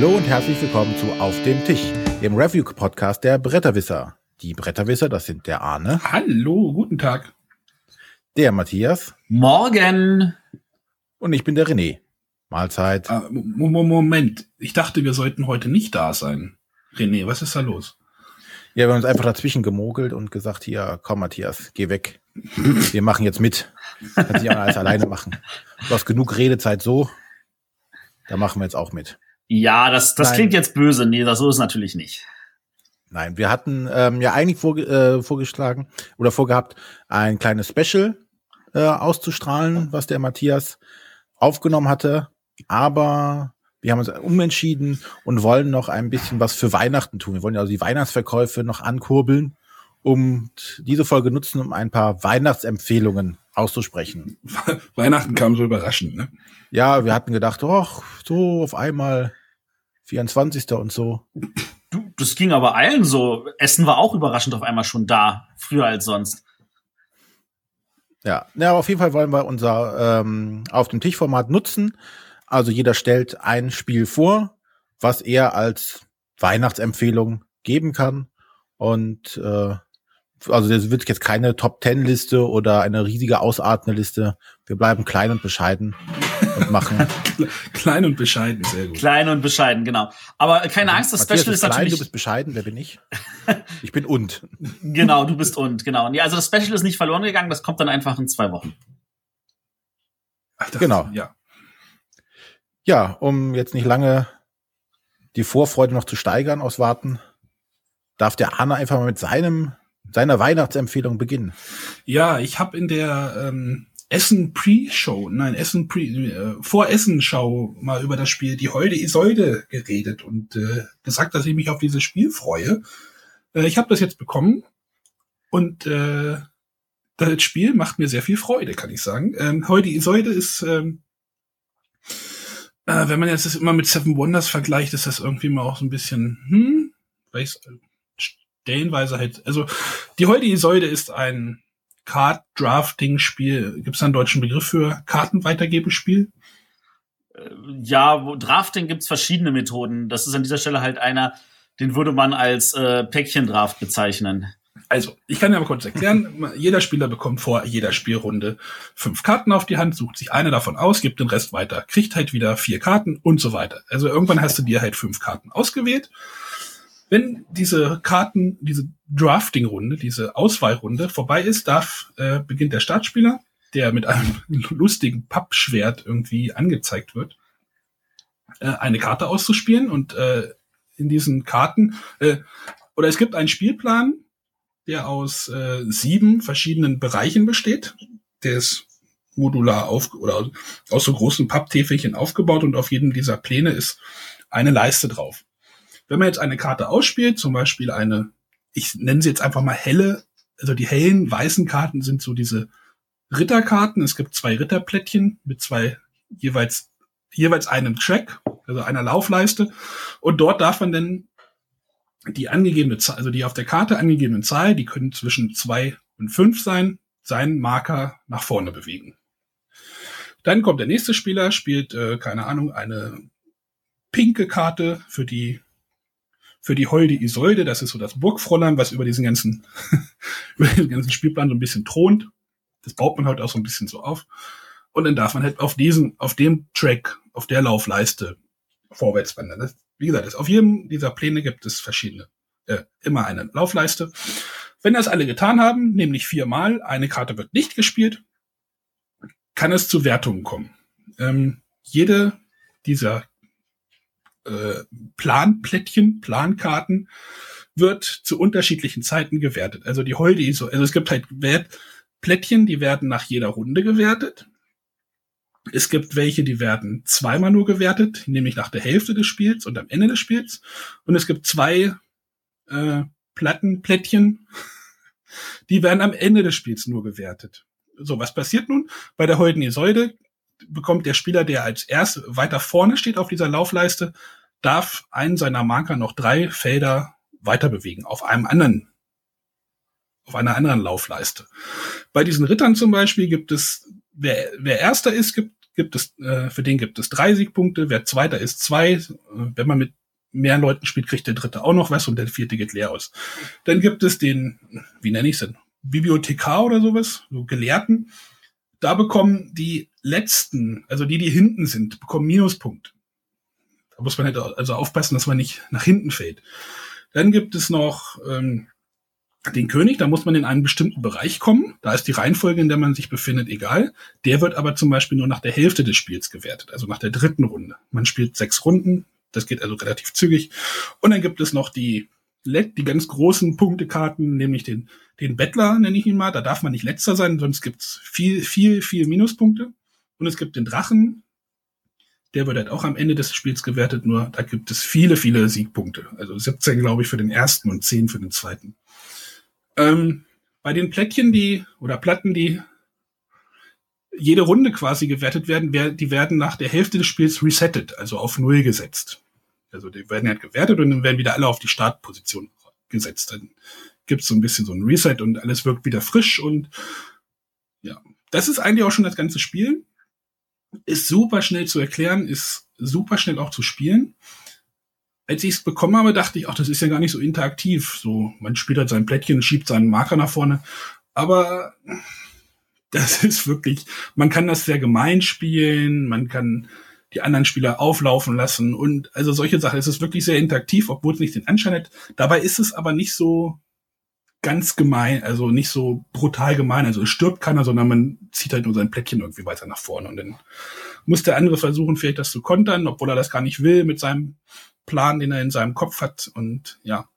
Hallo und herzlich willkommen zu Auf dem Tisch, dem Review-Podcast der Bretterwisser. Die Bretterwisser, das sind der Arne. Hallo, guten Tag. Der Matthias. Morgen. Und ich bin der René. Mahlzeit. Ah, Moment, ich dachte, wir sollten heute nicht da sein. René, was ist da los? Ja, wir haben uns einfach dazwischen gemogelt und gesagt, hier, komm Matthias, geh weg. Wir machen jetzt mit. Kann sich auch alles alleine machen. Du hast genug Redezeit so. Da machen wir jetzt auch mit. Ja, das, das klingt jetzt böse. Nee, das so ist natürlich nicht. Nein, wir hatten ähm, ja eigentlich vor, äh, vorgeschlagen oder vorgehabt, ein kleines Special äh, auszustrahlen, was der Matthias aufgenommen hatte. Aber wir haben uns umentschieden und wollen noch ein bisschen was für Weihnachten tun. Wir wollen ja also die Weihnachtsverkäufe noch ankurbeln, um diese Folge nutzen, um ein paar Weihnachtsempfehlungen auszusprechen. Weihnachten kam so überraschend, ne? Ja, wir hatten gedacht, ach, so auf einmal 24. und so. Du, das ging aber allen so. Essen war auch überraschend auf einmal schon da, früher als sonst. Ja, ja, auf jeden Fall wollen wir unser ähm, auf dem Tischformat nutzen. Also jeder stellt ein Spiel vor, was er als Weihnachtsempfehlung geben kann. Und äh, also das wird jetzt keine Top Ten Liste oder eine riesige ausartende Liste. Wir bleiben klein und bescheiden und machen. klein und bescheiden, sehr gut. Klein und bescheiden, genau. Aber keine also, Angst, das Matthias Special ist, ist natürlich. Du bist bescheiden, wer bin ich? Ich bin und. genau, du bist und, genau. Ja, also das Special ist nicht verloren gegangen, das kommt dann einfach in zwei Wochen. Ach, genau. Ja. Ja, um jetzt nicht lange die Vorfreude noch zu steigern aus Warten, darf der Arne einfach mal mit seinem seiner Weihnachtsempfehlung beginnen. Ja, ich habe in der ähm, Essen Pre-Show, nein, Essen Pre, äh, vor Essen-Show mal über das Spiel Die Holde Isolde geredet und äh, gesagt, dass ich mich auf dieses Spiel freue. Äh, ich habe das jetzt bekommen und äh, das Spiel macht mir sehr viel Freude, kann ich sagen. Ähm, Holde Isolde ist, ähm, äh, wenn man jetzt das immer mit Seven Wonders vergleicht, ist das irgendwie mal auch so ein bisschen, hm, stellenweise halt, also die Holde Isolde ist ein Card-Drafting-Spiel. Gibt es einen deutschen Begriff für Kartenweitergebespiel? Äh, ja, wo Drafting gibt's verschiedene Methoden. Das ist an dieser Stelle halt einer, den würde man als äh, Päckchendraft bezeichnen. Also, ich kann ja mal kurz erklären. Jeder Spieler bekommt vor jeder Spielrunde fünf Karten auf die Hand, sucht sich eine davon aus, gibt den Rest weiter, kriegt halt wieder vier Karten und so weiter. Also irgendwann hast du dir halt fünf Karten ausgewählt wenn diese Karten, diese Drafting-Runde, diese Auswahlrunde vorbei ist, darf, äh, beginnt der Startspieler, der mit einem lustigen Pappschwert irgendwie angezeigt wird, äh, eine Karte auszuspielen und äh, in diesen Karten, äh, oder es gibt einen Spielplan, der aus äh, sieben verschiedenen Bereichen besteht. Der ist modular auf oder aus so großen Papptäfelchen aufgebaut und auf jedem dieser Pläne ist eine Leiste drauf. Wenn man jetzt eine Karte ausspielt, zum Beispiel eine, ich nenne sie jetzt einfach mal helle, also die hellen weißen Karten sind so diese Ritterkarten. Es gibt zwei Ritterplättchen mit zwei jeweils jeweils einem Track, also einer Laufleiste. Und dort darf man dann die angegebene Zahl, also die auf der Karte angegebenen Zahl, die können zwischen zwei und fünf sein, seinen Marker nach vorne bewegen. Dann kommt der nächste Spieler, spielt, äh, keine Ahnung, eine pinke Karte, für die für die Holde Isolde. Das ist so das Burgfräulein, was über diesen ganzen, über diesen ganzen Spielplan so ein bisschen thront. Das baut man halt auch so ein bisschen so auf. Und dann darf man halt auf diesen, auf dem Track, auf der Laufleiste vorwärts wandern. Das, wie gesagt, auf jedem dieser Pläne gibt es verschiedene, äh, immer eine Laufleiste. Wenn das alle getan haben, nämlich viermal, eine Karte wird nicht gespielt, kann es zu Wertungen kommen. Ähm, jede dieser äh, Planplättchen, Plankarten wird zu unterschiedlichen Zeiten gewertet. Also die Holde ISO, also es gibt halt Wertplättchen, die werden nach jeder Runde gewertet. Es gibt welche, die werden zweimal nur gewertet, nämlich nach der Hälfte des Spiels und am Ende des Spiels. Und es gibt zwei äh, Plattenplättchen, die werden am Ende des Spiels nur gewertet. So, was passiert nun? Bei der Holden Isolde bekommt der Spieler, der als erst weiter vorne steht auf dieser Laufleiste, darf einen seiner Marker noch drei Felder weiter bewegen auf einem anderen, auf einer anderen Laufleiste. Bei diesen Rittern zum Beispiel gibt es, wer, wer erster ist, gibt, gibt es, äh, für den gibt es drei Siegpunkte. Wer Zweiter ist, zwei. Wenn man mit mehr Leuten spielt, kriegt der Dritte auch noch was und der Vierte geht leer aus. Dann gibt es den, wie nenne ich es denn, Bibliothekar oder sowas, so Gelehrten. Da bekommen die Letzten, also die, die hinten sind, bekommen Minuspunkte. Da muss man halt also aufpassen, dass man nicht nach hinten fällt. Dann gibt es noch ähm, den König, da muss man in einen bestimmten Bereich kommen. Da ist die Reihenfolge, in der man sich befindet, egal. Der wird aber zum Beispiel nur nach der Hälfte des Spiels gewertet, also nach der dritten Runde. Man spielt sechs Runden, das geht also relativ zügig. Und dann gibt es noch die, die ganz großen Punktekarten, nämlich den, den Bettler, nenne ich ihn mal. Da darf man nicht letzter sein, sonst gibt's viel, viel, viel Minuspunkte. Und es gibt den Drachen, der wird halt auch am Ende des Spiels gewertet, nur da gibt es viele, viele Siegpunkte. Also 17, glaube ich, für den ersten und 10 für den zweiten. Ähm, bei den Plättchen, die, oder Platten, die jede Runde quasi gewertet werden, die werden nach der Hälfte des Spiels resettet, also auf Null gesetzt. Also die werden halt gewertet und dann werden wieder alle auf die Startposition gesetzt. Dann gibt's so ein bisschen so ein Reset und alles wirkt wieder frisch und ja, das ist eigentlich auch schon das ganze Spiel. Ist super schnell zu erklären, ist super schnell auch zu spielen. Als ich es bekommen habe, dachte ich, ach, das ist ja gar nicht so interaktiv. So, man spielt halt sein Plättchen, schiebt seinen Marker nach vorne. Aber das ist wirklich, man kann das sehr gemein spielen, man kann die anderen Spieler auflaufen lassen und also solche Sachen. Es ist wirklich sehr interaktiv, obwohl es nicht den Anschein hat. Dabei ist es aber nicht so ganz gemein, also nicht so brutal gemein. Also es stirbt keiner, sondern man zieht halt nur sein Plättchen irgendwie weiter nach vorne und dann muss der andere versuchen, vielleicht das zu kontern, obwohl er das gar nicht will mit seinem Plan, den er in seinem Kopf hat und ja.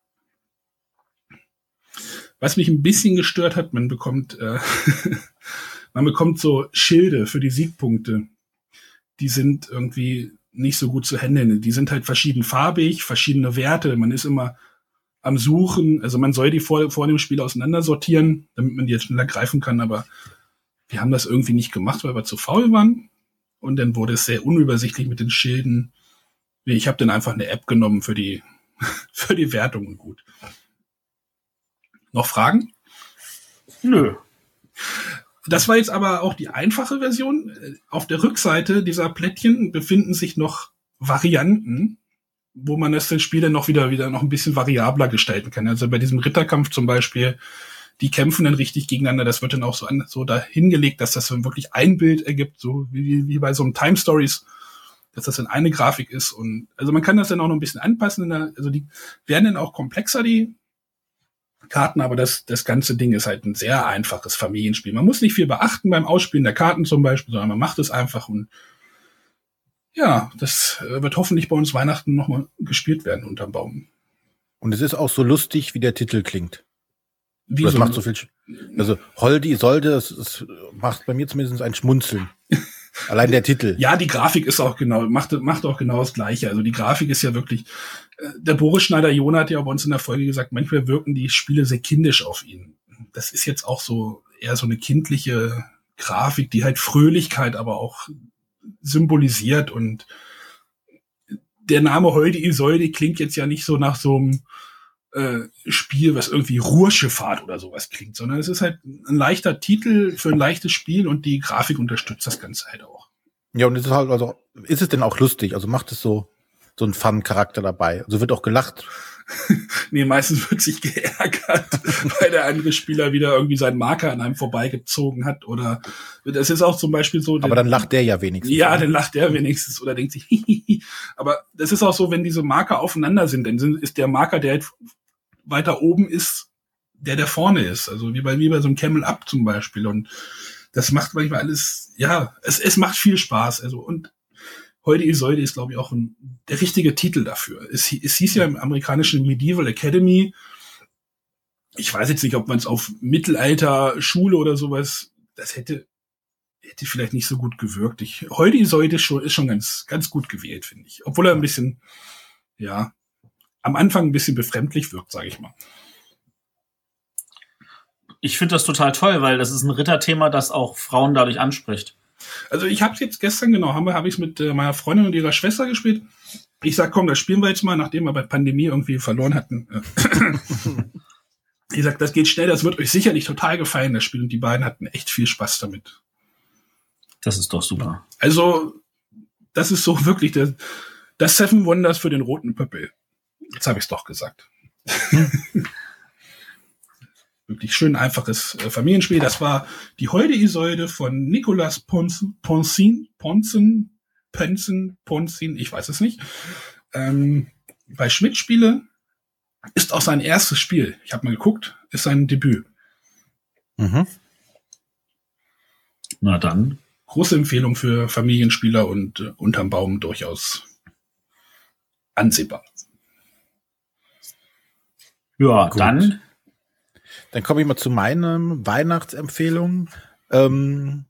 Was mich ein bisschen gestört hat, man bekommt äh, man bekommt so Schilde für die Siegpunkte. Die sind irgendwie nicht so gut zu handeln. Die sind halt verschiedenfarbig, verschiedene Werte. Man ist immer am Suchen. Also man soll die vor, vor dem Spiel auseinandersortieren, damit man die jetzt schneller greifen kann. Aber wir haben das irgendwie nicht gemacht, weil wir zu faul waren. Und dann wurde es sehr unübersichtlich mit den Schilden. Ich habe dann einfach eine App genommen für die, für die Wertung und gut. Noch Fragen? Nö. Das war jetzt aber auch die einfache Version. Auf der Rückseite dieser Plättchen befinden sich noch Varianten, wo man das Spiel dann noch wieder, wieder noch ein bisschen variabler gestalten kann. Also bei diesem Ritterkampf zum Beispiel, die kämpfen dann richtig gegeneinander. Das wird dann auch so, an, so dahingelegt, dass das dann wirklich ein Bild ergibt, so wie, wie bei so einem Time Stories, dass das dann eine Grafik ist. Und also man kann das dann auch noch ein bisschen anpassen. also die werden dann auch komplexer, die Karten, aber das, das ganze Ding ist halt ein sehr einfaches Familienspiel. Man muss nicht viel beachten beim Ausspielen der Karten zum Beispiel, sondern man macht es einfach und ja, das äh, wird hoffentlich bei uns Weihnachten nochmal gespielt werden unterm Baum. Und es ist auch so lustig, wie der Titel klingt. Wie das so macht so viel. Also Holdi sollte, das, das macht bei mir zumindest ein Schmunzeln. Allein der Titel. Ja, die Grafik ist auch genau, macht, macht auch genau das Gleiche. Also die Grafik ist ja wirklich, äh, der Boris Schneider-Jona hat ja bei uns in der Folge gesagt, manchmal wirken die Spiele sehr kindisch auf ihn. Das ist jetzt auch so eher so eine kindliche Grafik, die halt Fröhlichkeit aber auch symbolisiert und der Name Holde Isolde klingt jetzt ja nicht so nach so einem äh, Spiel, was irgendwie Ruhrschifffahrt oder sowas klingt, sondern es ist halt ein leichter Titel für ein leichtes Spiel und die Grafik unterstützt das Ganze halt auch. Ja, und es ist halt, also, ist es denn auch lustig? Also macht es so, so einen Fun-Charakter dabei? Also wird auch gelacht? nee, meistens wird sich geärgert, weil der andere Spieler wieder irgendwie seinen Marker an einem vorbeigezogen hat oder das ist auch zum Beispiel so. Aber dann lacht der ja wenigstens. Ja, dann lacht der wenigstens oder denkt sich, Hihihi. aber das ist auch so, wenn diese Marker aufeinander sind, dann ist der Marker, der halt weiter oben ist, der der vorne ist. Also wie bei, wie bei so einem Camel Up zum Beispiel. Und das macht manchmal alles, ja, es, es macht viel Spaß. Also und Heute Isolde ist, glaube ich, auch ein, der richtige Titel dafür. Es, es hieß ja im amerikanischen Medieval Academy. Ich weiß jetzt nicht, ob man es auf Mittelalter, Schule oder sowas, das hätte, hätte vielleicht nicht so gut gewirkt. Ich, heute Isolde ist schon, ist schon ganz, ganz gut gewählt, finde ich. Obwohl er ein bisschen, ja, am Anfang ein bisschen befremdlich wirkt, sage ich mal. Ich finde das total toll, weil das ist ein Ritterthema, das auch Frauen dadurch anspricht. Also ich habe es jetzt gestern genau, habe hab ich mit äh, meiner Freundin und ihrer Schwester gespielt. Ich sag, komm, das spielen wir jetzt mal, nachdem wir bei Pandemie irgendwie verloren hatten. ich sag, das geht schnell, das wird euch sicherlich total gefallen, das Spiel. Und die beiden hatten echt viel Spaß damit. Das ist doch super. Also, das ist so wirklich das, das Seven Wonders für den roten Pöppel. Jetzt habe ich es doch gesagt. wirklich schön einfaches äh, Familienspiel. Das war die Holde Isolde von Nicolas Ponzin, Ponzin, Ponzen, Pönzen, Ponzin, ich weiß es nicht. Ähm, bei Schmidt Spiele ist auch sein erstes Spiel. Ich habe mal geguckt, ist sein Debüt. Mhm. Na dann. Große Empfehlung für Familienspieler und äh, unterm Baum durchaus ansehbar. Ja, Gut. dann. Dann komme ich mal zu meinen Weihnachtsempfehlungen. Ähm,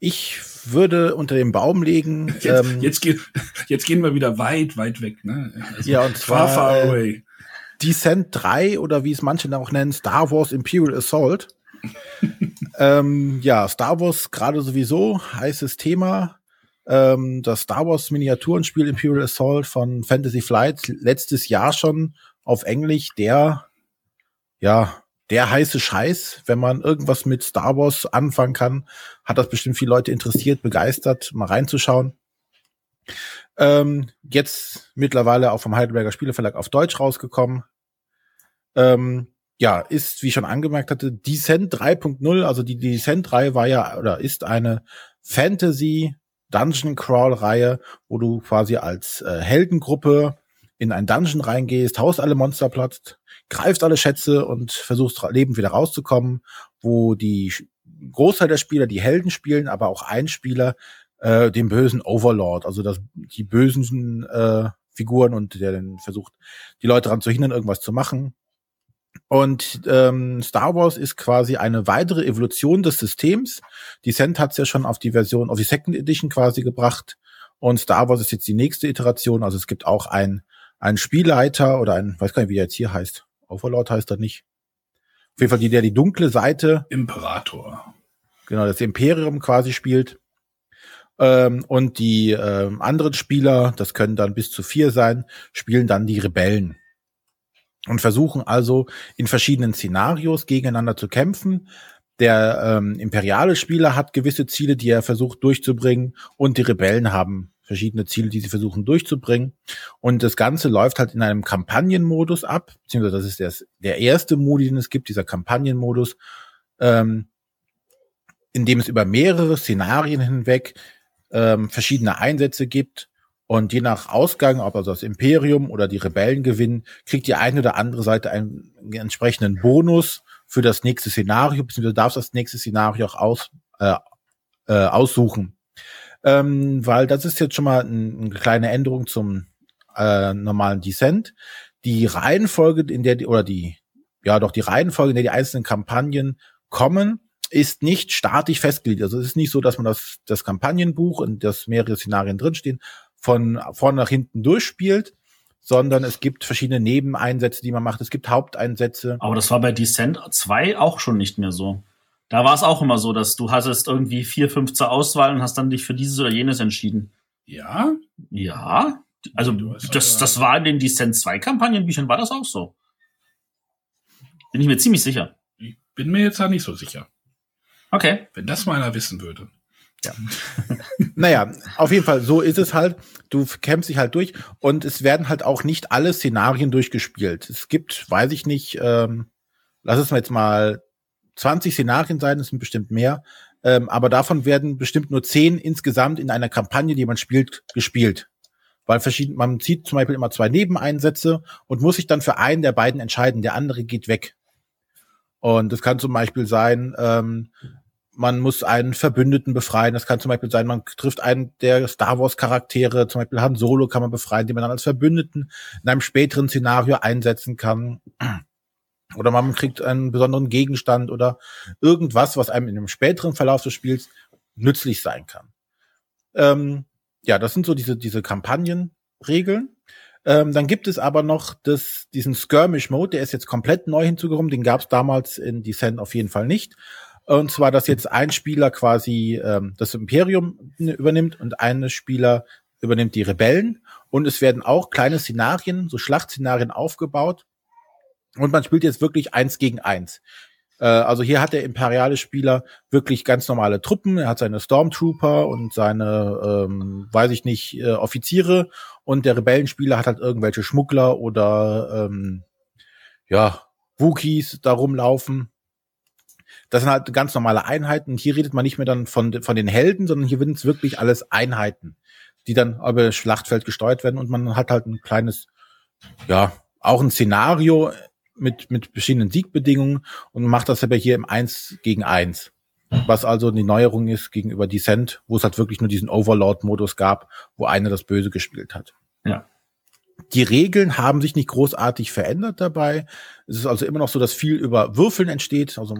ich würde unter den Baum legen. Jetzt, ähm, jetzt, geht, jetzt gehen wir wieder weit, weit weg. Ne? Also ja, und zwar far, far away. Äh, Descent 3 oder wie es manche auch nennen, Star Wars Imperial Assault. ähm, ja, Star Wars gerade sowieso, heißes Thema. Ähm, das Star Wars Miniaturenspiel Imperial Assault von Fantasy Flight letztes Jahr schon auf Englisch der, ja, der heiße Scheiß. Wenn man irgendwas mit Star Wars anfangen kann, hat das bestimmt viele Leute interessiert, begeistert, mal reinzuschauen. Ähm, jetzt mittlerweile auch vom Heidelberger Spieleverlag auf Deutsch rausgekommen. Ähm, ja, ist, wie ich schon angemerkt hatte, Descent 3.0, also die Descent 3 war ja oder ist eine Fantasy Dungeon Crawl Reihe, wo du quasi als äh, Heldengruppe in ein Dungeon reingehst, haust alle Monster platt, greifst alle Schätze und versuchst lebend wieder rauszukommen, wo die Großteil der Spieler die Helden spielen, aber auch ein Spieler äh, den bösen Overlord, also das, die bösen äh, Figuren und der dann versucht, die Leute daran zu hindern, irgendwas zu machen. Und ähm, Star Wars ist quasi eine weitere Evolution des Systems. Descent hat es ja schon auf die Version, auf die Second Edition quasi gebracht. Und Star Wars ist jetzt die nächste Iteration. Also es gibt auch ein, ein Spielleiter oder ein, weiß gar nicht, wie der jetzt hier heißt. Overlord heißt er nicht. Auf jeden Fall die, der die dunkle Seite. Imperator. Genau, das Imperium quasi spielt. Ähm, und die ähm, anderen Spieler, das können dann bis zu vier sein, spielen dann die Rebellen und versuchen also in verschiedenen Szenarios gegeneinander zu kämpfen. Der ähm, imperiale Spieler hat gewisse Ziele, die er versucht durchzubringen und die Rebellen haben verschiedene Ziele, die sie versuchen durchzubringen. Und das Ganze läuft halt in einem Kampagnenmodus ab, beziehungsweise das ist der, der erste Modi, den es gibt, dieser Kampagnenmodus, ähm, in dem es über mehrere Szenarien hinweg ähm, verschiedene Einsätze gibt. Und je nach Ausgang, ob also das Imperium oder die Rebellen gewinnen, kriegt die eine oder andere Seite einen, entsprechenden Bonus für das nächste Szenario, beziehungsweise darfst das nächste Szenario auch aus, äh, äh, aussuchen. Ähm, weil das ist jetzt schon mal ein, eine kleine Änderung zum äh, normalen Descent. Die Reihenfolge, in der die, oder die, ja doch die Reihenfolge, in der die einzelnen Kampagnen kommen, ist nicht statisch festgelegt. Also es ist nicht so, dass man das, das Kampagnenbuch und das mehrere Szenarien drinstehen, von vorne nach hinten durchspielt, sondern es gibt verschiedene Nebeneinsätze, die man macht. Es gibt Haupteinsätze. Aber das war bei Descent 2 auch schon nicht mehr so. Da war es auch immer so, dass du hattest irgendwie vier, fünf zur Auswahl und hast dann dich für dieses oder jenes entschieden. Ja? Ja. Also das, das war in den Descent 2 Kampagnenbüchern, war das auch so. Bin ich mir ziemlich sicher. Ich bin mir jetzt da nicht so sicher. Okay. Wenn das mal einer wissen würde. Ja. naja, auf jeden Fall, so ist es halt. Du kämpfst dich halt durch und es werden halt auch nicht alle Szenarien durchgespielt. Es gibt, weiß ich nicht, ähm, lass es mal jetzt mal 20 Szenarien sein, es sind bestimmt mehr, ähm, aber davon werden bestimmt nur 10 insgesamt in einer Kampagne, die man spielt, gespielt. Weil verschieden, man zieht zum Beispiel immer zwei Nebeneinsätze und muss sich dann für einen der beiden entscheiden, der andere geht weg. Und das kann zum Beispiel sein, ähm, man muss einen Verbündeten befreien. Das kann zum Beispiel sein, man trifft einen der Star Wars Charaktere, zum Beispiel Han Solo kann man befreien, den man dann als Verbündeten in einem späteren Szenario einsetzen kann. Oder man kriegt einen besonderen Gegenstand oder irgendwas, was einem in einem späteren Verlauf des Spiels nützlich sein kann. Ähm, ja, das sind so diese, diese Kampagnenregeln. Ähm, dann gibt es aber noch das, diesen Skirmish-Mode, der ist jetzt komplett neu hinzugekommen. Den gab es damals in Descent auf jeden Fall nicht. Und zwar, dass jetzt ein Spieler quasi ähm, das Imperium übernimmt und ein Spieler übernimmt die Rebellen. Und es werden auch kleine Szenarien, so Schlachtszenarien aufgebaut. Und man spielt jetzt wirklich eins gegen eins. Äh, also hier hat der imperiale Spieler wirklich ganz normale Truppen. Er hat seine Stormtrooper und seine, ähm, weiß ich nicht, äh, Offiziere. Und der Rebellenspieler hat halt irgendwelche Schmuggler oder ähm, ja, Wookies da rumlaufen. Das sind halt ganz normale Einheiten. Hier redet man nicht mehr dann von, von den Helden, sondern hier sind es wirklich alles Einheiten, die dann über das Schlachtfeld gesteuert werden. Und man hat halt ein kleines, ja, auch ein Szenario mit, mit verschiedenen Siegbedingungen und macht das aber hier im Eins gegen Eins. Was also die Neuerung ist gegenüber Descent, wo es halt wirklich nur diesen Overlord-Modus gab, wo einer das Böse gespielt hat. Ja. Die Regeln haben sich nicht großartig verändert dabei. Es ist also immer noch so, dass viel über Würfeln entsteht. Also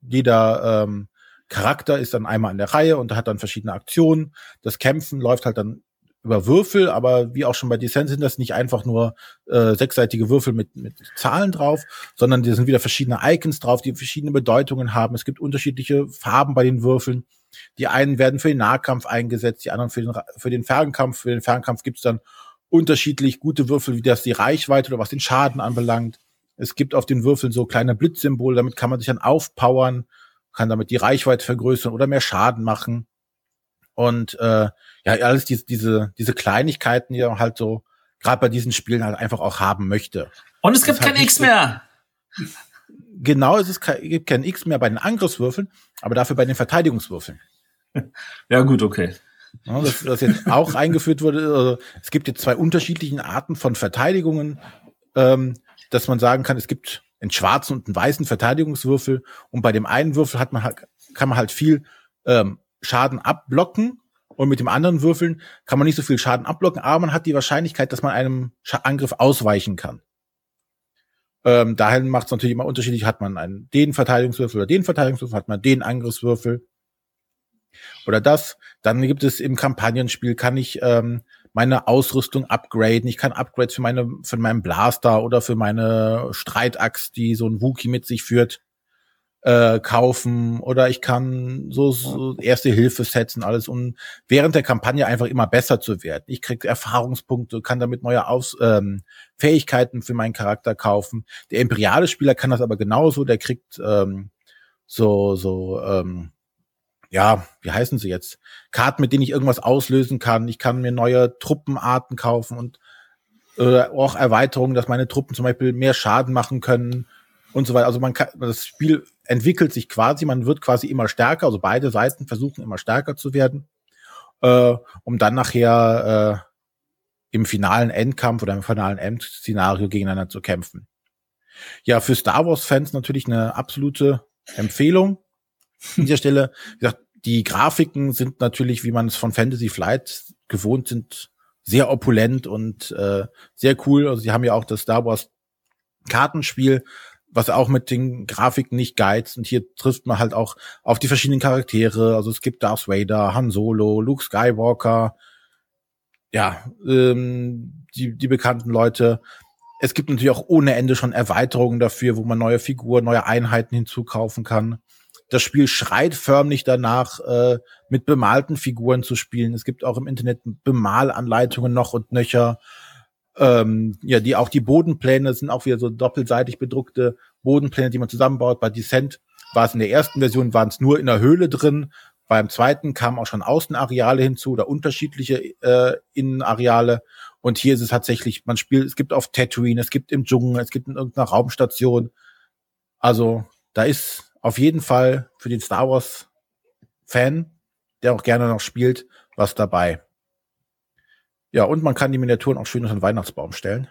jeder ähm, Charakter ist dann einmal in der Reihe und hat dann verschiedene Aktionen. Das Kämpfen läuft halt dann über Würfel, aber wie auch schon bei Descent sind das nicht einfach nur äh, sechsseitige Würfel mit, mit Zahlen drauf, sondern die sind wieder verschiedene Icons drauf, die verschiedene Bedeutungen haben. Es gibt unterschiedliche Farben bei den Würfeln. Die einen werden für den Nahkampf eingesetzt, die anderen für den, für den Fernkampf. Für den Fernkampf gibt's dann unterschiedlich gute Würfel, wie das die Reichweite oder was den Schaden anbelangt. Es gibt auf den Würfeln so kleine Blitzsymbole, damit kann man sich dann aufpowern, kann damit die Reichweite vergrößern oder mehr Schaden machen. Und äh, ja, alles diese, diese, diese Kleinigkeiten, die man halt so gerade bei diesen Spielen halt einfach auch haben möchte. Und es gibt kein halt X mehr. Genau, es ist kein, gibt kein X mehr bei den Angriffswürfeln, aber dafür bei den Verteidigungswürfeln. Ja, gut, okay. Ja, das, das jetzt auch eingeführt wurde. Also, es gibt jetzt zwei unterschiedlichen Arten von Verteidigungen, ähm, dass man sagen kann, es gibt einen schwarzen und einen weißen Verteidigungswürfel und bei dem einen Würfel hat man halt, kann man halt viel ähm, Schaden abblocken und mit dem anderen Würfeln kann man nicht so viel Schaden abblocken, aber man hat die Wahrscheinlichkeit, dass man einem Angriff ausweichen kann. Ähm, daher macht es natürlich immer unterschiedlich, hat man einen den Verteidigungswürfel oder den Verteidigungswürfel, hat man den Angriffswürfel oder das. Dann gibt es im Kampagnenspiel, kann ich ähm, meine Ausrüstung upgraden. Ich kann Upgrades für meine, für meinen Blaster oder für meine Streitaxt, die so ein Wookie mit sich führt, äh, kaufen oder ich kann so, so erste Hilfe setzen, alles, um während der Kampagne einfach immer besser zu werden. Ich krieg Erfahrungspunkte, kann damit neue Aus ähm, Fähigkeiten für meinen Charakter kaufen. Der imperiale Spieler kann das aber genauso, der kriegt ähm, so, so, ähm, ja, wie heißen sie jetzt? Karten, mit denen ich irgendwas auslösen kann. Ich kann mir neue Truppenarten kaufen und äh, auch Erweiterungen, dass meine Truppen zum Beispiel mehr Schaden machen können und so weiter. Also man kann, das Spiel entwickelt sich quasi, man wird quasi immer stärker, also beide Seiten versuchen immer stärker zu werden, äh, um dann nachher äh, im finalen Endkampf oder im finalen Endszenario gegeneinander zu kämpfen. Ja, für Star Wars-Fans natürlich eine absolute Empfehlung. An dieser Stelle, wie gesagt, die Grafiken sind natürlich, wie man es von Fantasy Flight gewohnt sind, sehr opulent und äh, sehr cool. Also sie haben ja auch das Star Wars Kartenspiel was auch mit den Grafiken nicht geizt. Und hier trifft man halt auch auf die verschiedenen Charaktere. Also es gibt Darth Vader, Han Solo, Luke Skywalker, ja, ähm, die, die bekannten Leute. Es gibt natürlich auch ohne Ende schon Erweiterungen dafür, wo man neue Figuren, neue Einheiten hinzukaufen kann. Das Spiel schreit förmlich danach, äh, mit bemalten Figuren zu spielen. Es gibt auch im Internet Bemalanleitungen noch und nöcher ähm, ja, die auch die Bodenpläne sind auch wieder so doppelseitig bedruckte Bodenpläne, die man zusammenbaut. Bei Descent war es in der ersten Version waren es nur in der Höhle drin. Beim zweiten kamen auch schon Außenareale hinzu oder unterschiedliche äh, Innenareale. Und hier ist es tatsächlich, man spielt, es gibt auf Tatooine, es gibt im Dschungel, es gibt in irgendeiner Raumstation. Also da ist auf jeden Fall für den Star Wars Fan, der auch gerne noch spielt, was dabei. Ja, und man kann die Miniaturen auch schön unter den Weihnachtsbaum stellen.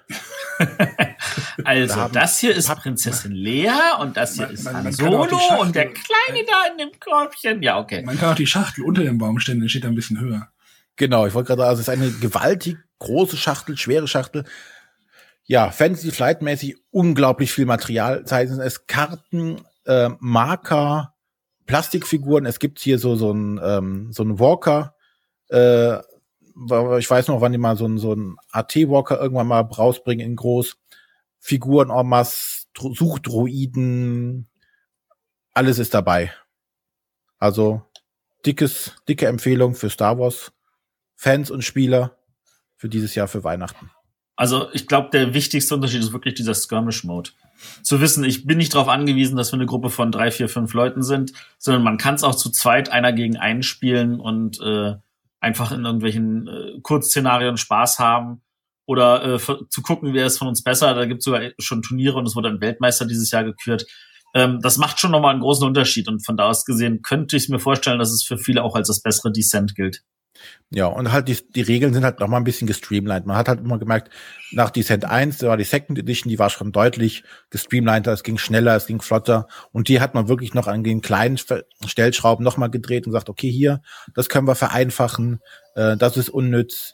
also, da das hier ist Prinzessin Lea und das hier man, ist Han Solo und der Kleine da in dem Körbchen. Ja, okay. Man kann auch die Schachtel unter dem Baum stellen, dann steht er ein bisschen höher. Genau, ich wollte gerade sagen, also es ist eine gewaltig große Schachtel, schwere Schachtel. Ja, Fantasy Flight mäßig unglaublich viel Material. Zeigen es Karten, äh, Marker, Plastikfiguren. Es gibt hier so so ein ähm, so ein Walker. Äh, ich weiß noch, wann die mal so ein, so ein AT-Walker irgendwann mal rausbringen in groß. Figuren en masse, Suchdroiden, alles ist dabei. Also dickes, dicke Empfehlung für Star Wars Fans und Spieler für dieses Jahr für Weihnachten. Also ich glaube, der wichtigste Unterschied ist wirklich dieser Skirmish-Mode. Zu wissen, ich bin nicht darauf angewiesen, dass wir eine Gruppe von drei, vier, fünf Leuten sind, sondern man kann es auch zu zweit einer gegen einen spielen und äh, einfach in irgendwelchen äh, Kurzszenarien Spaß haben oder äh, zu gucken, wer ist von uns besser. Da gibt es sogar schon Turniere und es wurde ein Weltmeister dieses Jahr gekürt. Ähm, das macht schon nochmal einen großen Unterschied und von da aus gesehen könnte ich mir vorstellen, dass es für viele auch als das bessere Descent gilt. Ja, und halt die, die Regeln sind halt noch mal ein bisschen gestreamlined. Man hat halt immer gemerkt, nach Descent 1, da war die Second Edition, die war schon deutlich gestreamliner, es ging schneller, es ging flotter. Und die hat man wirklich noch an den kleinen Stellschrauben noch mal gedreht und gesagt, okay, hier, das können wir vereinfachen, äh, das ist unnütz.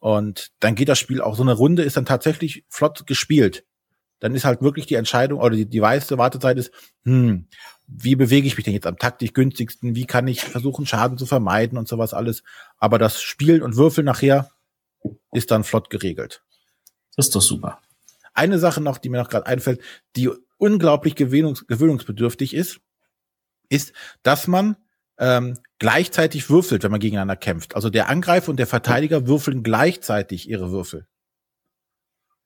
Und dann geht das Spiel auch, so eine Runde ist dann tatsächlich flott gespielt. Dann ist halt wirklich die Entscheidung, oder die, die weiße Wartezeit ist, hm, wie bewege ich mich denn jetzt am taktisch günstigsten, wie kann ich versuchen, Schaden zu vermeiden und sowas alles. Aber das Spielen und Würfeln nachher ist dann flott geregelt. Das ist doch super. Eine Sache noch, die mir noch gerade einfällt, die unglaublich gewöhnungs gewöhnungsbedürftig ist, ist, dass man ähm, gleichzeitig würfelt, wenn man gegeneinander kämpft. Also der Angreifer und der Verteidiger würfeln gleichzeitig ihre Würfel.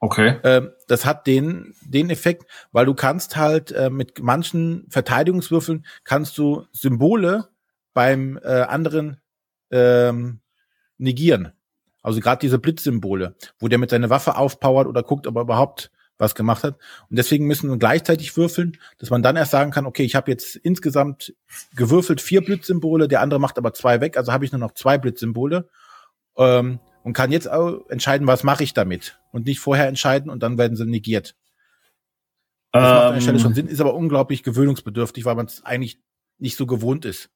Okay. Ähm, das hat den, den Effekt, weil du kannst halt äh, mit manchen Verteidigungswürfeln kannst du Symbole beim äh, anderen ähm, negieren. Also gerade diese Blitzsymbole, wo der mit seiner Waffe aufpowert oder guckt, ob er überhaupt was gemacht hat. Und deswegen müssen wir gleichzeitig würfeln, dass man dann erst sagen kann, okay, ich habe jetzt insgesamt gewürfelt vier Blitzsymbole, der andere macht aber zwei weg, also habe ich nur noch zwei Blitzsymbole. Ähm, und kann jetzt auch entscheiden, was mache ich damit und nicht vorher entscheiden und dann werden sie negiert. Das ähm, macht an der Stelle schon Sinn, ist aber unglaublich gewöhnungsbedürftig, weil man es eigentlich nicht so gewohnt ist.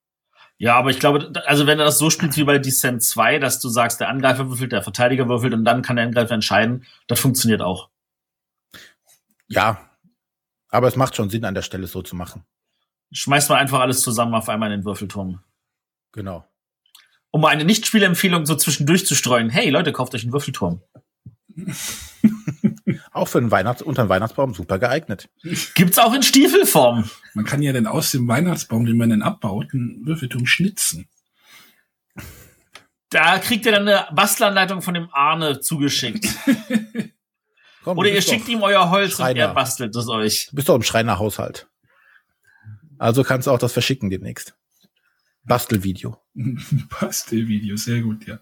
Ja, aber ich glaube, also wenn du das so spielst wie bei Descent 2, dass du sagst, der Angreifer würfelt, der Verteidiger würfelt und dann kann der Angreifer entscheiden, das funktioniert auch. Ja, aber es macht schon Sinn, an der Stelle so zu machen. Schmeißt mal einfach alles zusammen auf einmal in den Würfelturm. Genau um eine Nicht-Spielempfehlung so zwischendurch zu streuen. Hey Leute, kauft euch einen Würfelturm. auch für einen Weihnachts unter den Weihnachtsbaum super geeignet. Gibt's auch in Stiefelform. Man kann ja dann aus dem Weihnachtsbaum, den man dann abbaut, einen Würfelturm schnitzen. Da kriegt ihr dann eine Bastelanleitung von dem Arne zugeschickt. Komm, Oder ihr schickt ihm euer Holz Schreiner. und er bastelt es euch. Du bist doch im Schreinerhaushalt. Also kannst du auch das verschicken demnächst. Bastelvideo. Bastelvideo, sehr gut, ja.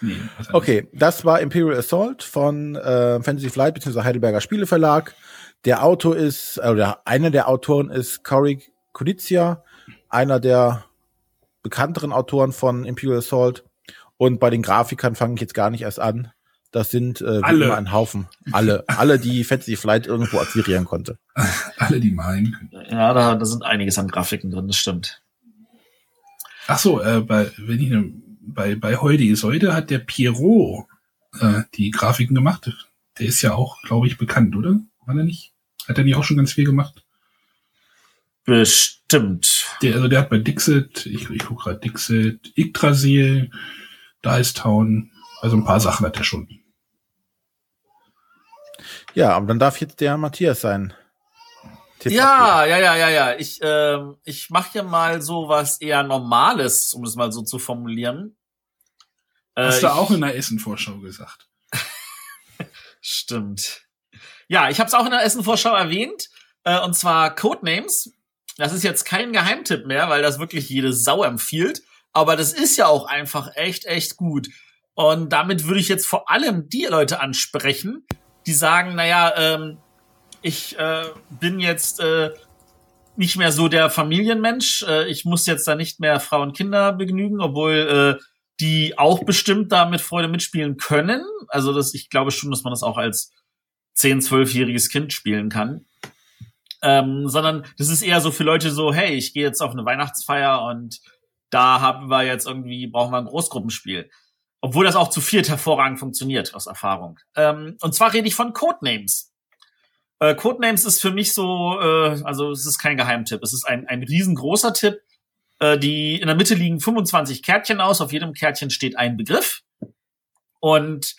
Nee, okay, das war Imperial Assault von äh, Fantasy Flight bzw. Heidelberger Spieleverlag. Der Autor ist, äh, oder einer der Autoren ist Cory Kodizia, einer der bekannteren Autoren von Imperial Assault. Und bei den Grafikern fange ich jetzt gar nicht erst an. Das sind äh, alle. immer ein Haufen. Alle, alle, die Fantasy Flight irgendwo akquirieren konnte. alle, die malen können. Ja, da, da sind einiges an Grafiken drin, das stimmt. Ach so, äh, bei, wenn ich, bei, bei Heute ist heute hat der Pierrot äh, die Grafiken gemacht. Der ist ja auch, glaube ich, bekannt, oder? War er nicht? Hat er nicht auch schon ganz viel gemacht? Bestimmt. Der, also der hat bei Dixit, ich, ich gucke gerade Dixit, Yggdrasil, Town, also ein paar Sachen hat er schon. Ja, aber dann darf jetzt der Matthias sein. Tipp ja, ja, ja, ja, ja. Ich, äh, ich mache hier mal so was eher Normales, um es mal so zu formulieren. Hast äh, du auch in der Essen-Vorschau gesagt. Stimmt. Ja, ich habe es auch in der Essen-Vorschau erwähnt. Äh, und zwar Codenames. Das ist jetzt kein Geheimtipp mehr, weil das wirklich jede Sau empfiehlt. Aber das ist ja auch einfach echt, echt gut. Und damit würde ich jetzt vor allem die Leute ansprechen, die sagen, naja, ähm, ich äh, bin jetzt äh, nicht mehr so der Familienmensch. Äh, ich muss jetzt da nicht mehr Frauen und Kinder begnügen, obwohl äh, die auch bestimmt da mit Freude mitspielen können. Also das, ich glaube schon, dass man das auch als 10-, 12-jähriges Kind spielen kann. Ähm, sondern das ist eher so für Leute so, hey, ich gehe jetzt auf eine Weihnachtsfeier und da haben wir jetzt irgendwie, brauchen wir ein Großgruppenspiel. Obwohl das auch zu viert hervorragend funktioniert, aus Erfahrung. Ähm, und zwar rede ich von Codenames. Äh, Codenames ist für mich so, äh, also es ist kein Geheimtipp, es ist ein, ein riesengroßer Tipp. Äh, die in der Mitte liegen 25 Kärtchen aus, auf jedem Kärtchen steht ein Begriff. Und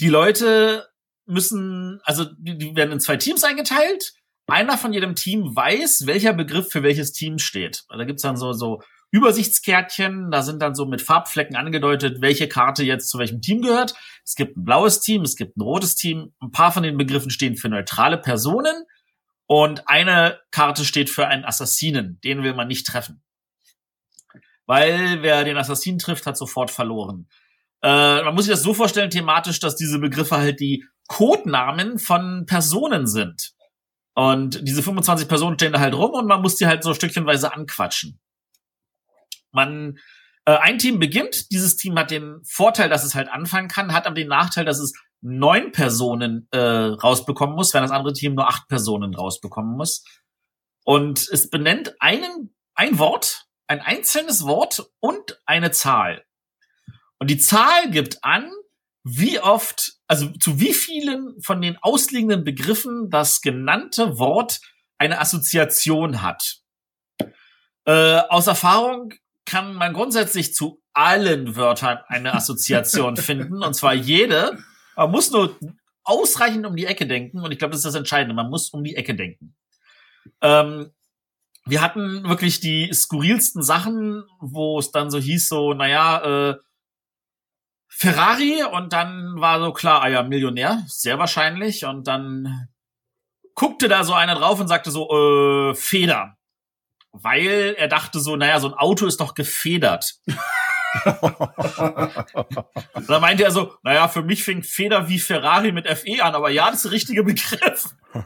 die Leute müssen, also die, die werden in zwei Teams eingeteilt. Einer von jedem Team weiß, welcher Begriff für welches Team steht. Da gibt's dann so, so Übersichtskärtchen. Da sind dann so mit Farbflecken angedeutet, welche Karte jetzt zu welchem Team gehört. Es gibt ein blaues Team, es gibt ein rotes Team. Ein paar von den Begriffen stehen für neutrale Personen. Und eine Karte steht für einen Assassinen. Den will man nicht treffen. Weil wer den Assassinen trifft, hat sofort verloren. Äh, man muss sich das so vorstellen, thematisch, dass diese Begriffe halt die Codenamen von Personen sind. Und diese 25 Personen stehen da halt rum und man muss die halt so stückchenweise anquatschen. Man, äh, ein Team beginnt, dieses Team hat den Vorteil, dass es halt anfangen kann, hat aber den Nachteil, dass es neun Personen äh, rausbekommen muss, während das andere Team nur acht Personen rausbekommen muss. Und es benennt einen, ein Wort, ein einzelnes Wort und eine Zahl. Und die Zahl gibt an, wie oft, also zu wie vielen von den ausliegenden Begriffen das genannte Wort eine Assoziation hat. Äh, aus Erfahrung kann man grundsätzlich zu allen Wörtern eine Assoziation finden, und zwar jede. Man muss nur ausreichend um die Ecke denken, und ich glaube, das ist das Entscheidende. Man muss um die Ecke denken. Ähm, wir hatten wirklich die skurrilsten Sachen, wo es dann so hieß, so, naja, äh, Ferrari und dann war so klar, ah ja, Millionär, sehr wahrscheinlich. Und dann guckte da so einer drauf und sagte so, äh, Feder. Weil er dachte so, naja, so ein Auto ist doch gefedert. dann meinte er so, naja, für mich fängt Feder wie Ferrari mit FE an, aber ja, das ist der richtige Begriff.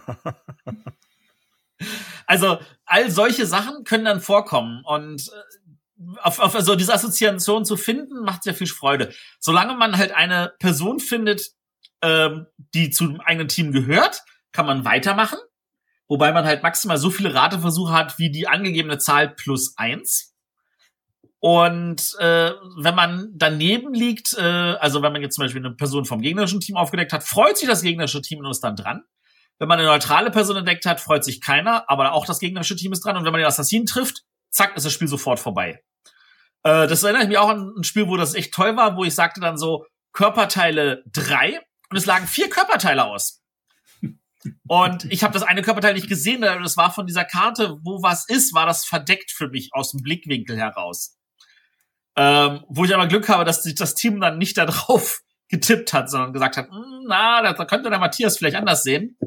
also, all solche Sachen können dann vorkommen und äh, auf, auf also diese Assoziation zu finden, macht sehr viel Freude. Solange man halt eine Person findet, ähm, die zum eigenen Team gehört, kann man weitermachen. Wobei man halt maximal so viele Rateversuche hat wie die angegebene Zahl plus eins. Und äh, wenn man daneben liegt, äh, also wenn man jetzt zum Beispiel eine Person vom gegnerischen Team aufgedeckt hat, freut sich das gegnerische Team und ist dann dran. Wenn man eine neutrale Person entdeckt hat, freut sich keiner, aber auch das gegnerische Team ist dran. Und wenn man den Assassinen trifft, zack, ist das Spiel sofort vorbei. Äh, das erinnert mich auch an ein Spiel, wo das echt toll war, wo ich sagte dann so Körperteile drei und es lagen vier Körperteile aus. Und ich habe das eine Körperteil nicht gesehen, das war von dieser Karte, wo was ist, war das verdeckt für mich aus dem Blickwinkel heraus. Ähm, wo ich aber Glück habe, dass sich das Team dann nicht da drauf getippt hat, sondern gesagt hat, hm, na, da könnte der Matthias vielleicht anders sehen.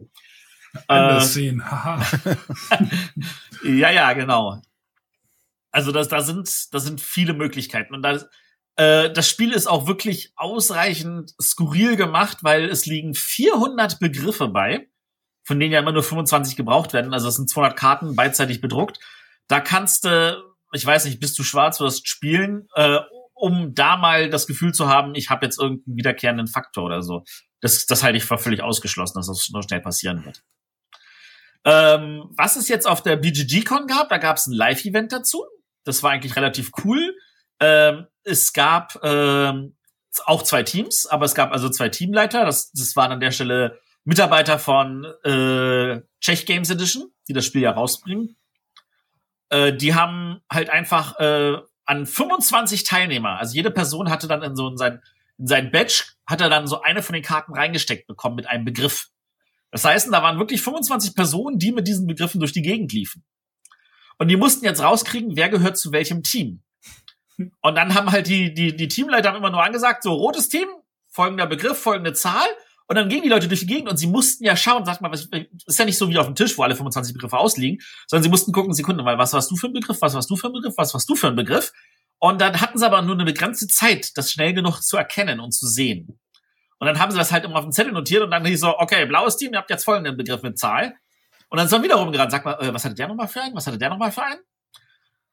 Anders äh, sehen, haha. ja, ja, genau. Also das, da sind, da sind viele Möglichkeiten und da, äh, das Spiel ist auch wirklich ausreichend skurril gemacht, weil es liegen 400 Begriffe bei, von denen ja immer nur 25 gebraucht werden. Also es sind 200 Karten beidseitig bedruckt. Da kannst du, ich weiß nicht, bist du schwarz, wirst spielen, äh, um da mal das Gefühl zu haben, ich habe jetzt irgendeinen wiederkehrenden Faktor oder so. Das, das halte ich für völlig ausgeschlossen, dass das noch schnell passieren wird. Ähm, was es jetzt auf der BGG-Con gab, da gab es ein Live-Event dazu. Das war eigentlich relativ cool. Ähm, es gab ähm, auch zwei Teams, aber es gab also zwei Teamleiter. Das, das waren an der Stelle Mitarbeiter von äh, Czech Games Edition, die das Spiel ja rausbringen. Äh, die haben halt einfach äh, an 25 Teilnehmer, also jede Person hatte dann in so in sein, in sein Badge, hat er dann so eine von den Karten reingesteckt bekommen mit einem Begriff. Das heißt, da waren wirklich 25 Personen, die mit diesen Begriffen durch die Gegend liefen. Und die mussten jetzt rauskriegen, wer gehört zu welchem Team. Und dann haben halt die, die, die Teamleiter immer nur angesagt, so rotes Team, folgender Begriff, folgende Zahl. Und dann gingen die Leute durch die Gegend und sie mussten ja schauen, sagt mal, was, ist ja nicht so wie auf dem Tisch, wo alle 25 Begriffe ausliegen, sondern sie mussten gucken, Sekunden mal, was warst du für ein Begriff, was warst du für ein Begriff, was warst du für ein Begriff. Und dann hatten sie aber nur eine begrenzte Zeit, das schnell genug zu erkennen und zu sehen. Und dann haben sie das halt immer auf dem Zettel notiert und dann hieß so, okay, blaues Team, ihr habt jetzt folgenden Begriff mit Zahl. Und dann ist er wieder rumgerannt, sag mal, äh, was hatte der nochmal für einen? Was hatte der nochmal für einen?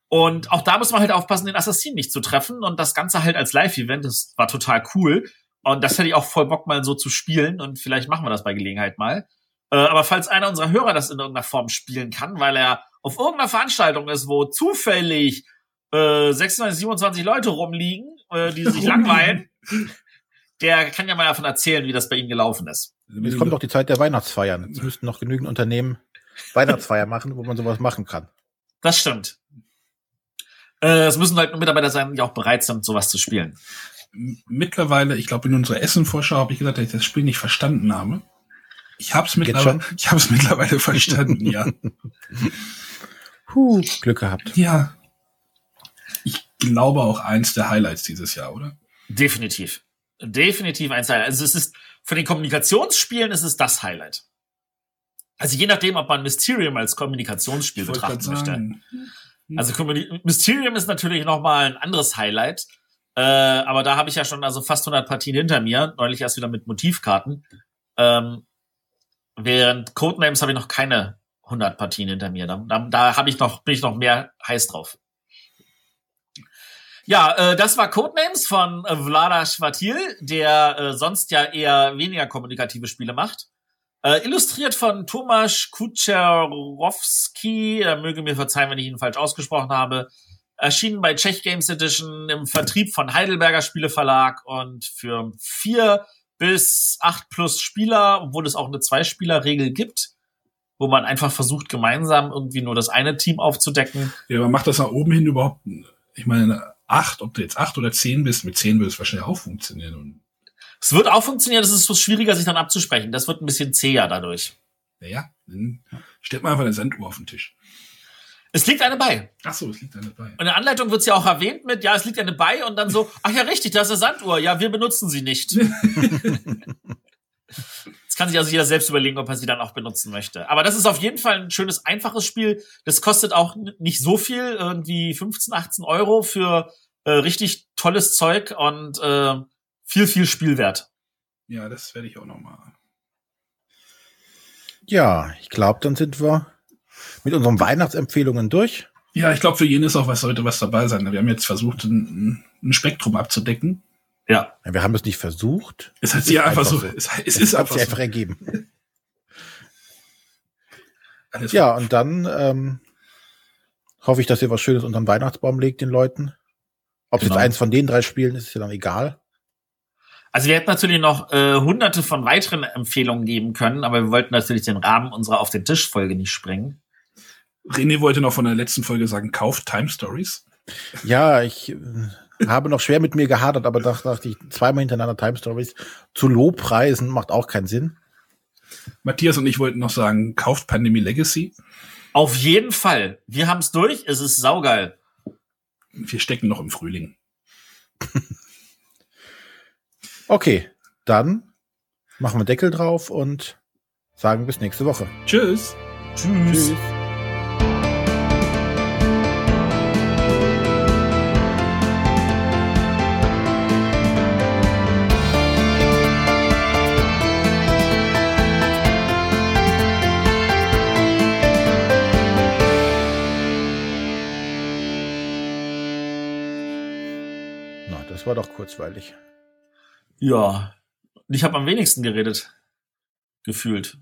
Und auch da muss man halt aufpassen, den Assassin nicht zu treffen. Und das Ganze halt als Live-Event, das war total cool. Und das hätte ich auch voll Bock, mal so zu spielen. Und vielleicht machen wir das bei Gelegenheit mal. Äh, aber falls einer unserer Hörer das in irgendeiner Form spielen kann, weil er auf irgendeiner Veranstaltung ist, wo zufällig äh, 26, 27 Leute rumliegen, äh, die sich langweilen, der kann ja mal davon erzählen, wie das bei ihm gelaufen ist. Jetzt kommt doch die Zeit der Weihnachtsfeiern. Jetzt müssten noch genügend Unternehmen Weihnachtsfeier machen, wo man sowas machen kann. Das stimmt. Äh, es müssen halt nur Mitarbeiter sein, die auch bereit sind, sowas zu spielen. Mittlerweile, ich glaube, in unserer Essen-Vorschau habe ich gesagt, dass ich das Spiel nicht verstanden habe. Ich habe es mittlerweile, ich habe es mittlerweile verstanden, ja. Puh, Glück gehabt. Ja. glaube auch eins der Highlights dieses Jahr, oder? Definitiv. Definitiv eins der Highlights. Also es ist, von den Kommunikationsspielen ist es das Highlight. Also je nachdem, ob man Mysterium als Kommunikationsspiel Ich betrachten möchte. Also Mysterium ist natürlich noch mal ein anderes Highlight. Äh, aber da habe ich ja schon also fast 100 Partien hinter mir. Neulich erst wieder mit Motivkarten. Ähm, während Codenames habe ich noch keine 100 Partien hinter mir. Da, da, da habe ich noch bin ich noch mehr heiß drauf. Ja, äh, das war Codenames von äh, Vlada Schwatil, der äh, sonst ja eher weniger kommunikative Spiele macht. Äh, illustriert von Tomasz Kucherowski, er möge mir verzeihen, wenn ich ihn falsch ausgesprochen habe. Erschienen bei Czech Games Edition im Vertrieb von Heidelberger Spieleverlag und für vier bis acht plus Spieler, obwohl es auch eine Zwei-Spieler-Regel gibt, wo man einfach versucht, gemeinsam irgendwie nur das eine Team aufzudecken. Ja, aber macht das nach oben hin überhaupt, ich meine, acht, ob du jetzt acht oder zehn bist, mit zehn würde es wahrscheinlich auch funktionieren. Und, Es wird auch funktionieren, es ist so schwieriger, sich dann abzusprechen. Das wird ein bisschen zäher dadurch. naja, dann stellt man einfach eine Sanduhr auf den Tisch. Es liegt eine bei. Ach so, es liegt nicht bei. In der Anleitung wird es ja auch erwähnt mit, ja, es liegt eine bei und dann so, ach ja, richtig, da ist eine Sanduhr. Ja, wir benutzen sie nicht. Jetzt kann sich also jeder selbst überlegen, ob er sie dann auch benutzen möchte. Aber das ist auf jeden Fall ein schönes, einfaches Spiel. Das kostet auch nicht so viel, irgendwie 15, 18 Euro für äh, richtig tolles Zeug und äh, viel, viel Spielwert. Ja, das werde ich auch noch mal. Ja, ich glaube, dann sind wir mit unseren Weihnachtsempfehlungen durch. Ja, ich glaube, für jeden ist auch was sollte was dabei sein. Wir haben jetzt versucht, ein, ein Spektrum abzudecken. Ja. Ja, Wir haben es nicht versucht. Es hat sich ist einfach so, so. es, es Es ist hat einfach sich so. einfach ergeben. Alles Ja, und dann ähm, hoffe ich, dass ihr was Schönes unter den Weihnachtsbaum legt, den Leuten. Ob es Genau. jetzt eins von den drei Spielen ist, ist ja dann egal. Also wir hätten natürlich noch äh, hunderte von weiteren Empfehlungen geben können, aber wir wollten natürlich den Rahmen unserer Auf den Tisch Folge nicht sprengen. René wollte noch von der letzten Folge sagen, kauft Time Stories. Ja, ich äh, habe noch schwer mit mir gehadert, aber da dachte ich, zweimal hintereinander Time Stories zu Lobpreisen macht auch keinen Sinn. Matthias und ich wollten noch sagen, kauft Pandemie Legacy. Auf jeden Fall. Wir haben es durch. Es ist saugeil. Wir stecken noch im Frühling. Okay, dann machen wir Deckel drauf und sagen bis nächste Woche. Tschüss. Tschüss. Tschüss. War doch kurzweilig. Ja. Ich habe am wenigsten geredet. Gefühlt.